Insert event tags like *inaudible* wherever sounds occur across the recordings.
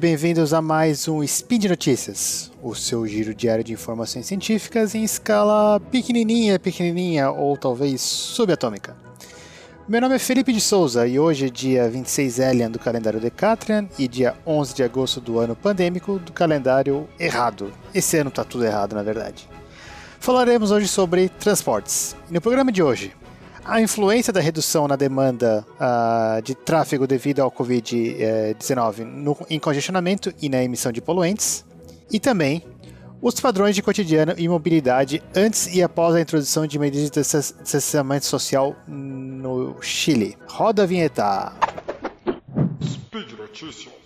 bem-vindos a mais um Speed Notícias, o seu giro diário de informações científicas em escala pequenininha, pequenininha ou talvez subatômica. Meu nome é Felipe de Souza e hoje é dia 26 Elian do calendário Decatrian e dia 11 de agosto do ano pandêmico do calendário errado. Esse ano tá tudo errado, na verdade. Falaremos hoje sobre transportes. No programa de hoje, a influência da redução na demanda uh, de tráfego devido ao Covid-19 em congestionamento e na emissão de poluentes, e também os padrões de cotidiano e mobilidade antes e após a introdução de medidas de distanciamento social no Chile. Roda a vinheta. Speed Notícias.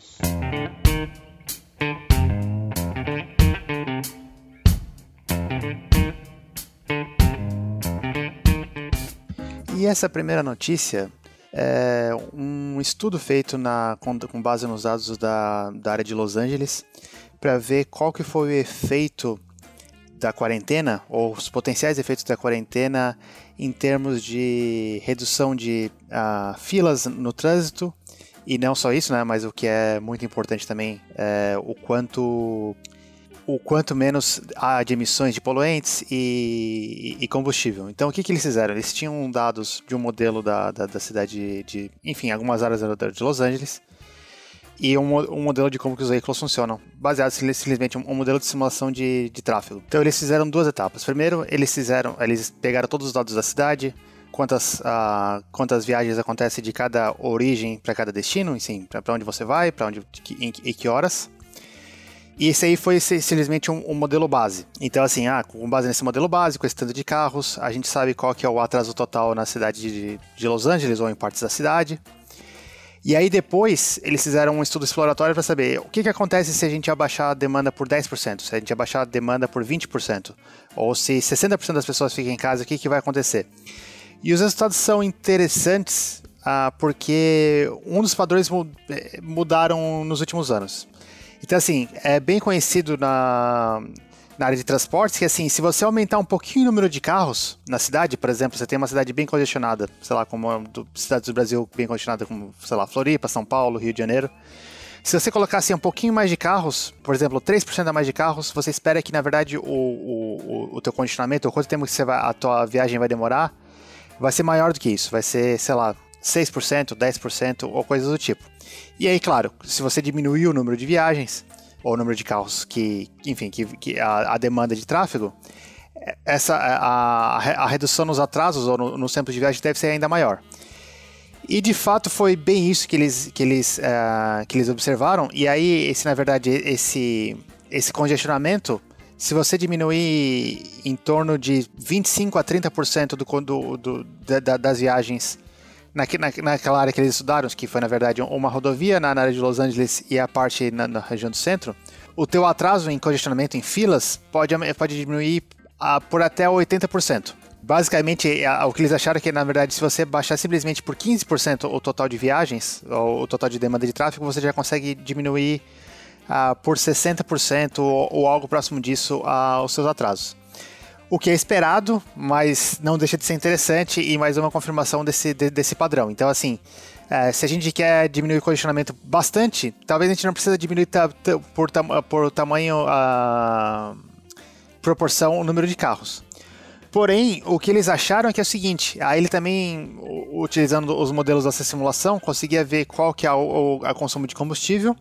E essa primeira notícia é um estudo feito na, com, com base nos dados da, da área de Los Angeles para ver qual que foi o efeito da quarentena ou os potenciais efeitos da quarentena em termos de redução de uh, filas no trânsito. E não só isso, né, mas o que é muito importante também é o quanto o quanto menos há de emissões de poluentes e, e, combustível. Então, o que, que eles fizeram? Eles tinham dados de um modelo da, da, da cidade de, enfim, algumas áreas de Los Angeles e um, um, modelo de como que os veículos funcionam, baseado simplesmente um, um modelo de simulação de, de tráfego. Então, eles fizeram duas etapas. Primeiro, eles fizeram, eles pegaram todos os dados da cidade, quantas, uh, quantas viagens acontecem de cada origem para cada destino, assim, para onde você vai, para onde e que horas. E esse aí foi simplesmente um, um, modelo base. Então, assim, ah, com base nesse modelo básico, esse tanto de carros, a gente sabe qual que é o atraso total na cidade de, de Los Angeles ou em partes da cidade. E aí depois eles fizeram um estudo exploratório para saber o que, que acontece se a gente abaixar a demanda por 10%, se a gente abaixar a demanda por 20%, ou se 60% das pessoas ficam em casa, o que, que vai acontecer? E os resultados são interessantes ah, porque um dos padrões eh, mudaram nos últimos anos. Então, assim, é bem conhecido na, na área de transportes que, assim, se você aumentar um pouquinho o número de carros na cidade, por exemplo, você tem uma cidade bem congestionada, sei lá, como do, cidades do Brasil bem congestionada, como, sei lá, Floripa, São Paulo, Rio de Janeiro. Se você colocasse assim, um pouquinho mais de carros, por exemplo, 3% a mais de carros, você espera que, na verdade, o, o, o teu condicionamento, ou quanto tempo que você vai, a tua viagem vai demorar, vai ser maior do que isso. Vai ser, sei lá, 6%, 10% ou coisas do tipo. E aí, claro, se você diminuir o número de viagens, ou o número de carros que, enfim, que, que a, a, demanda de tráfego, essa, a, a redução nos atrasos ou no, nos tempos de viagem deve ser ainda maior. E de fato foi bem isso que eles, que eles, uh, que eles observaram. E aí, esse, na verdade, esse, esse congestionamento, se você diminuir em torno de 25 a 30% do, do, do, da, das viagens na, naquela área que eles estudaram, que foi na verdade uma rodovia na, área de Los Angeles e a parte na, na, região do centro, o teu atraso em congestionamento em filas pode, pode diminuir a, por até 80%. Basicamente, o que eles acharam é que, na verdade, se você baixar simplesmente por 15% o total de viagens, ou o total de demanda de tráfego, você já consegue diminuir uh, por 60% ou, ou, algo próximo disso uh, os seus atrasos o que é esperado, mas não deixa de ser interessante e mais uma confirmação desse, de, desse padrão. Então, assim, é, se a gente quer diminuir o condicionamento bastante, talvez a gente não precisa diminuir por, por tamanho, a proporção, o número de carros. Porém, o que eles acharam é que é o seguinte, aí ele também, utilizando os modelos dessa simulação, conseguia ver qual que é o, o a consumo de combustível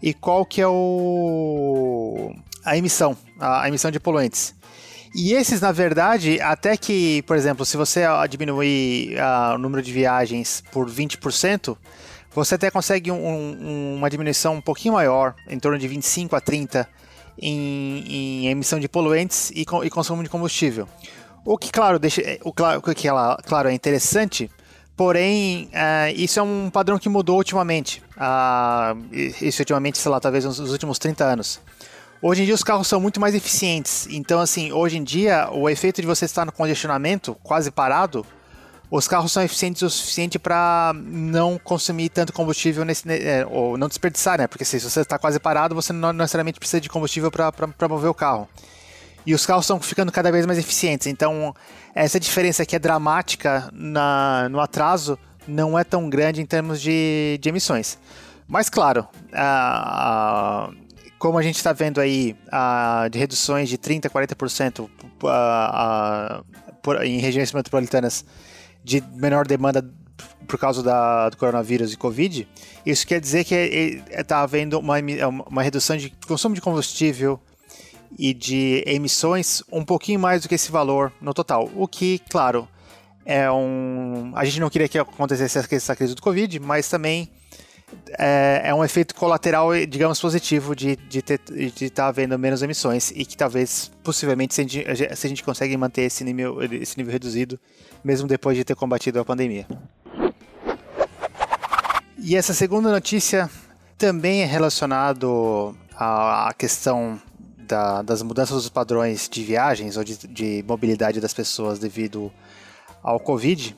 e qual que é o, a emissão, a, a emissão de poluentes. E esses, na verdade, até que, por exemplo, se você diminuir uh, o número de viagens por 20%, você até consegue um, um, uma diminuição um pouquinho maior, em torno de 25 a 30 em, em emissão de poluentes e, e, consumo de combustível. O que, claro, deixa, o, claro, o que ela, claro, é interessante, porém, uh, isso é um padrão que mudou ultimamente. Uh, isso ultimamente, sei lá, talvez nos últimos 30 anos. Hoje em dia os carros são muito mais eficientes. Então, assim, hoje em dia, o efeito de você estar no congestionamento, quase parado, os carros são eficientes o suficiente para não consumir tanto combustível nesse, é, ou não desperdiçar, né? Porque se você está quase parado, você não necessariamente precisa de combustível para mover o carro. E os carros estão ficando cada vez mais eficientes. Então, essa diferença que é dramática na, no atraso não é tão grande em termos de, de emissões. Mas claro, uh, como a gente está vendo aí de reduções de 30%, 40% uh, em regiões metropolitanas de menor demanda por causa da, do coronavírus e Covid, isso quer dizer que está havendo uma, uma redução de consumo de combustível e de emissões um pouquinho mais do que esse valor no total. O que, claro, é um. A gente não queria que acontecesse essa crise do Covid, mas também é, é, um efeito colateral, digamos, positivo de estar de tá havendo menos emissões e que talvez, possivelmente, se a gente, se a gente consegue manter esse nível, esse nível reduzido, mesmo depois de ter combatido a pandemia. E essa segunda notícia também é relacionado à, à questão da, das mudanças dos padrões de viagens ou de, de mobilidade das pessoas devido ao Covid.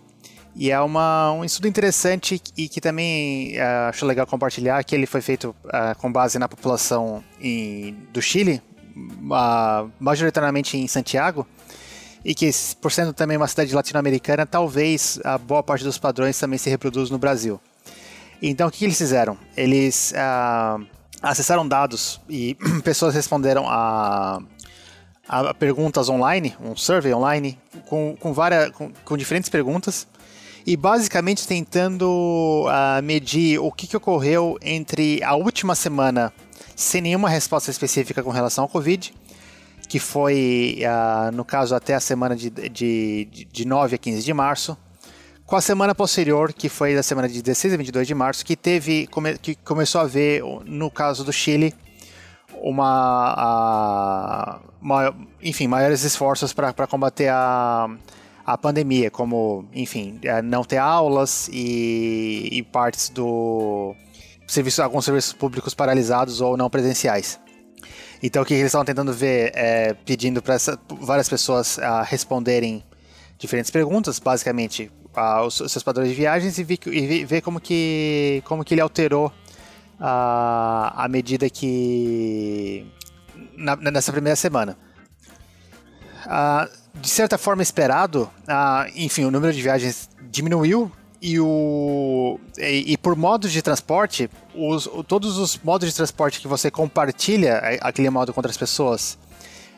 E é uma, um estudo interessante e que também uh, acho legal compartilhar, que ele foi feito uh, com base na população em, do Chile, uh, majoritariamente em Santiago, e que, por sendo também uma cidade latino-americana, talvez a boa parte dos padrões também se reproduz no Brasil. Então, o que, eles fizeram? Eles acessaram dados e *clears throat* pessoas responderam a a perguntas online, um survey online, com, com, várias, com, com diferentes perguntas, e basicamente tentando uh, medir o que, que ocorreu entre a última semana sem nenhuma resposta específica com relação ao Covid, que foi, uh, no caso, até a semana de, de, de 9 a 15 de março, com a semana posterior, que foi da semana de 16 a 22 de março, que teve que começou a ver, no caso do Chile, uma, a, uma enfim, maiores esforços para combater a, a pandemia, como, enfim, é, não ter aulas e, e partes do serviço, alguns serviços públicos paralisados ou não presenciais. Então, o que eles estavam tentando ver é pedindo para várias pessoas uh, responderem diferentes perguntas, basicamente uh, os, seus padrões de viagens e ver, e ver como, que, como que ele alterou à, à medida que. Na, nessa primeira semana. Ah, de certa forma esperado, ah, enfim, o número de viagens diminuiu e, o, e, e, por modos de transporte, os, todos os modos de transporte que você compartilha aquele modo com outras pessoas,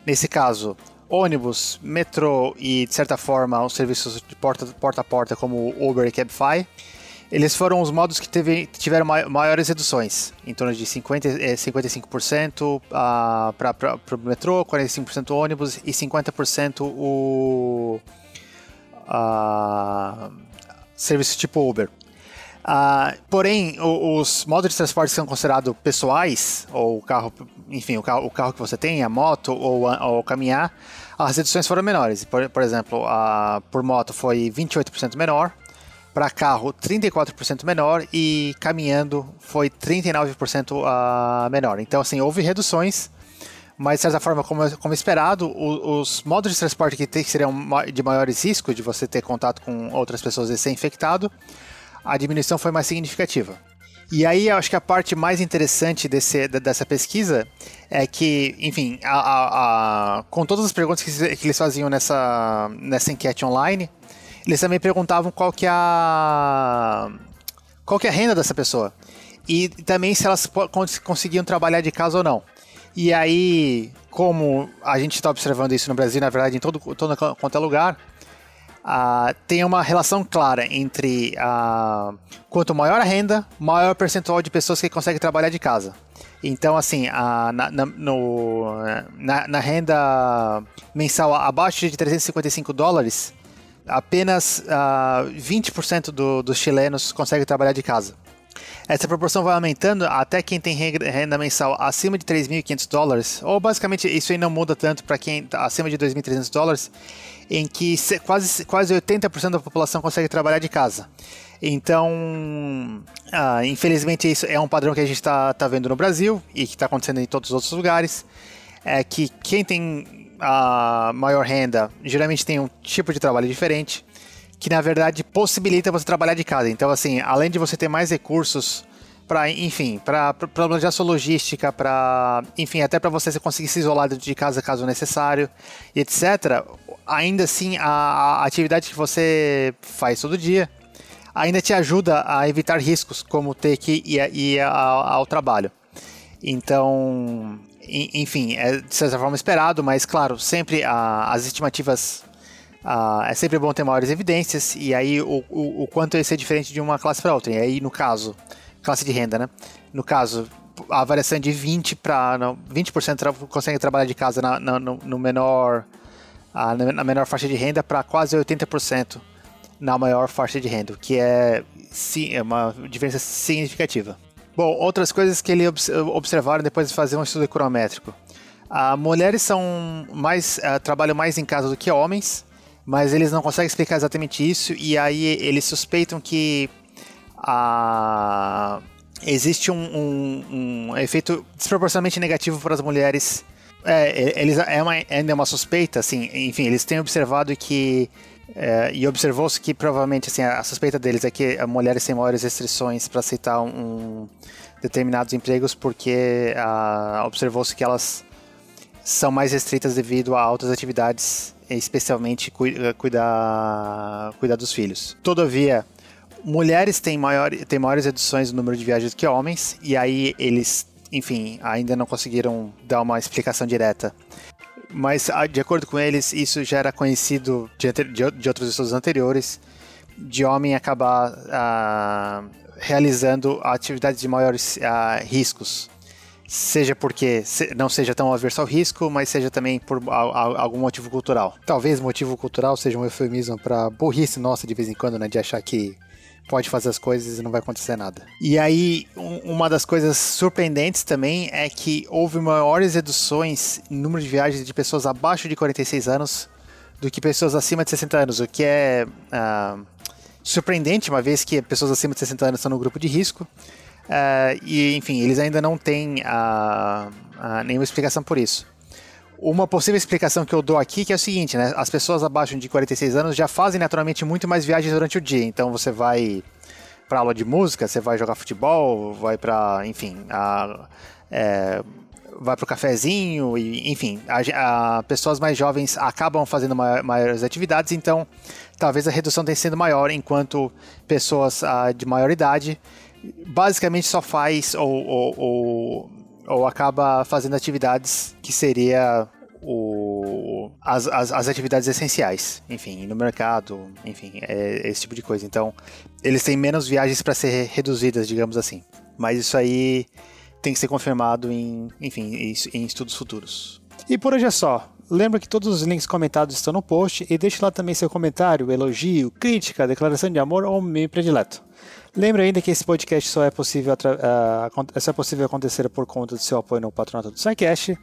nesse caso, ônibus, metrô e, de certa forma, os serviços de porta, porta a porta como Uber e Cabify, eles foram os modos que teve, tiveram maiores reduções, em torno de 50, 55% para o metrô, 45% ônibus e 50% o uh, serviço tipo Uber. Uh, porém, os modos de transporte são considerados pessoais, ou o carro, enfim, o carro, o carro que você tem, a moto ou, ou caminhar, as reduções foram menores. Por, por exemplo, uh, por moto foi 28% menor, para carro 34% menor e caminhando foi 39% uh, menor. Então, assim, houve reduções, mas de certa forma, como, como esperado, os, os modos de transporte que, tem, que seriam de maiores riscos de você ter contato com outras pessoas e ser infectado, a diminuição foi mais significativa. E aí, acho que a parte mais interessante desse, dessa pesquisa é que, enfim, a, a, a, com todas as perguntas que, que eles faziam nessa, nessa enquete online, eles também perguntavam qual que é a qual que é a renda dessa pessoa e também se elas conseguiam trabalhar de casa ou não. E aí, como a gente está observando isso no Brasil, na verdade, em todo, todo quanto é lugar, uh, tem uma relação clara entre uh, quanto maior a renda, maior percentual de pessoas que conseguem trabalhar de casa. Então, assim, uh, na, na, no, na, na renda mensal abaixo de 355 dólares, apenas uh, ah, 20% do, dos chilenos conseguem trabalhar de casa. Essa proporção vai aumentando até quem tem renda mensal acima de 3.500 dólares, ou basicamente isso aí não muda tanto para quem está acima de 2.300 dólares, em que quase, quase 80% da população consegue trabalhar de casa. Então, ah, infelizmente, isso é um padrão que a gente está tá vendo no Brasil e que está acontecendo em todos os outros lugares. É que quem tem a maior renda geralmente tem um tipo de trabalho diferente, que na verdade possibilita você trabalhar de casa. Então, assim, além de você ter mais recursos para, enfim, para planejar sua logística, para, enfim, até para você conseguir se isolar de casa caso necessário, etc. Ainda assim, a, a atividade que você faz todo dia ainda te ajuda a evitar riscos, como ter que ir, ir ao, ao trabalho. Então, enfim, é de certa forma esperado, mas claro, sempre a, as estimativas. A, é sempre bom ter maiores evidências, e aí o, o, o quanto ia ser diferente de uma classe para outra. E aí, no caso, classe de renda, né? No caso, a variação é de 20 para 20% tra consegue trabalhar de casa na, na, no, no, menor a, na menor faixa de renda para quase 80% na maior faixa de renda, que é sim é uma diferença significativa. Bom, outras coisas que ele observaram depois de fazer um estudo econométrico. Uh, mulheres são mais uh, trabalham mais em casa do que homens, mas eles não conseguem explicar exatamente isso e aí eles suspeitam que uh, existe um, um, um, efeito desproporcionalmente negativo para as mulheres. É, eles é uma, ainda é uma suspeita, assim, enfim, eles têm observado que é, e observou-se que provavelmente assim, a suspeita deles é que mulheres têm maiores restrições para aceitar um, um, determinados empregos porque observou-se que elas são mais restritas devido a altas atividades, especialmente cu cuidar, cuidar dos filhos. Todavia, mulheres têm, maior, têm maiores reduções no número de viagens que homens, e aí eles, enfim, ainda não conseguiram dar uma explicação direta mas ah, de acordo com eles, isso já era conhecido de, de, de outros estudos anteriores, de homem acabar ah, realizando atividades de maiores ah, riscos. Seja porque não seja tão averso ao risco, mas seja também por algum motivo cultural. Talvez motivo cultural seja um eufemismo para burrice nossa de vez em quando, né? De achar que pode fazer as coisas e não vai acontecer nada. E aí, um, uma das coisas surpreendentes também é que houve maiores reduções em número de viagens de pessoas abaixo de 46 anos do que pessoas acima de 60 anos, o que é uh, surpreendente, uma vez que pessoas acima de 60 anos estão no grupo de risco. Uh, e, enfim, eles ainda não têm uh, nenhuma explicação por isso. Uma possível explicação que eu dou aqui que é o seguinte, né? As pessoas abaixo de 46 anos já fazem naturalmente muito mais viagens durante o dia. Então você vai para aula de música, você vai jogar futebol, vai para, enfim, a, é, vai para o cafezinho e, enfim, a, a, pessoas mais jovens acabam fazendo maiores atividades, então talvez a redução tenha sido maior, enquanto pessoas a, de maior idade basicamente só faz ou, ou, ou ou acaba fazendo atividades que seria o, as, as, as, atividades essenciais, enfim, no mercado, enfim, é, esse tipo de coisa. Então, eles têm menos viagens para ser reduzidas, digamos assim. Mas isso aí tem que ser confirmado em, enfim, em, em estudos futuros. E por hoje é só. Lembra que todos os links comentados estão no post e deixe lá também seu comentário, elogio, crítica, declaração de amor ou meme predileto. Lembra ainda que esse podcast só é possível, uh, só é possível acontecer por conta do seu apoio no patronato do SciCast,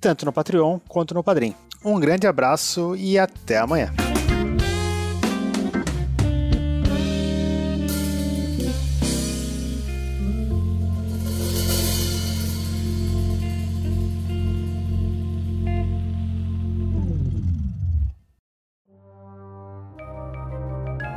tanto no Patreon quanto no Padrim. Um grande abraço e até amanhã.